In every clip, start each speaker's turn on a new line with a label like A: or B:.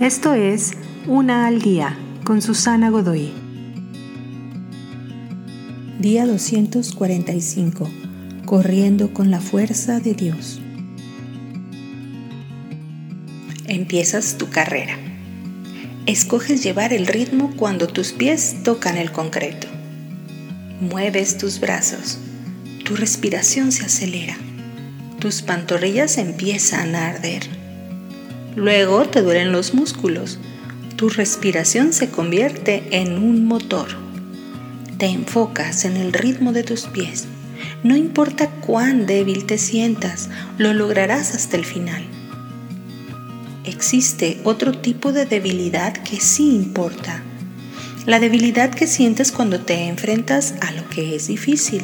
A: Esto es Una al Día con Susana Godoy.
B: Día 245. Corriendo con la fuerza de Dios. Empiezas tu carrera. Escoges llevar el ritmo cuando tus pies tocan el concreto. Mueves tus brazos. Tu respiración se acelera. Tus pantorrillas empiezan a arder Luego te duelen los músculos. Tu respiración se convierte en un motor. Te enfocas en el ritmo de tus pies. No importa cuán débil te sientas, lo lograrás hasta el final. Existe otro tipo de debilidad que sí importa. La debilidad que sientes cuando te enfrentas a lo que es difícil,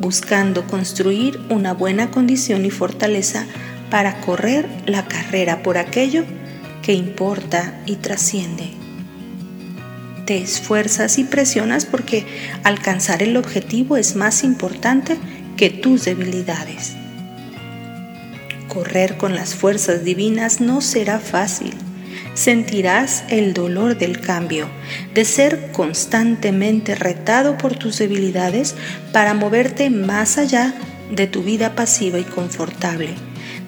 B: buscando construir una buena condición y fortaleza para correr la carrera por aquello que importa y trasciende. Te esfuerzas y presionas porque alcanzar el objetivo es más importante que tus debilidades. Correr con las fuerzas divinas no será fácil. Sentirás el dolor del cambio, de ser constantemente retado por tus debilidades para moverte más allá de tu vida pasiva y confortable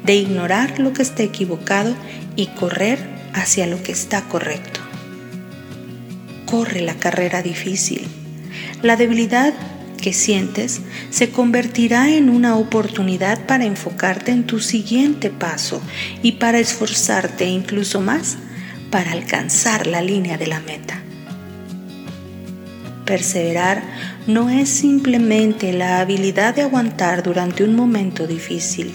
B: de ignorar lo que está equivocado y correr hacia lo que está correcto. Corre la carrera difícil. La debilidad que sientes se convertirá en una oportunidad para enfocarte en tu siguiente paso y para esforzarte incluso más para alcanzar la línea de la meta. Perseverar no es simplemente la habilidad de aguantar durante un momento difícil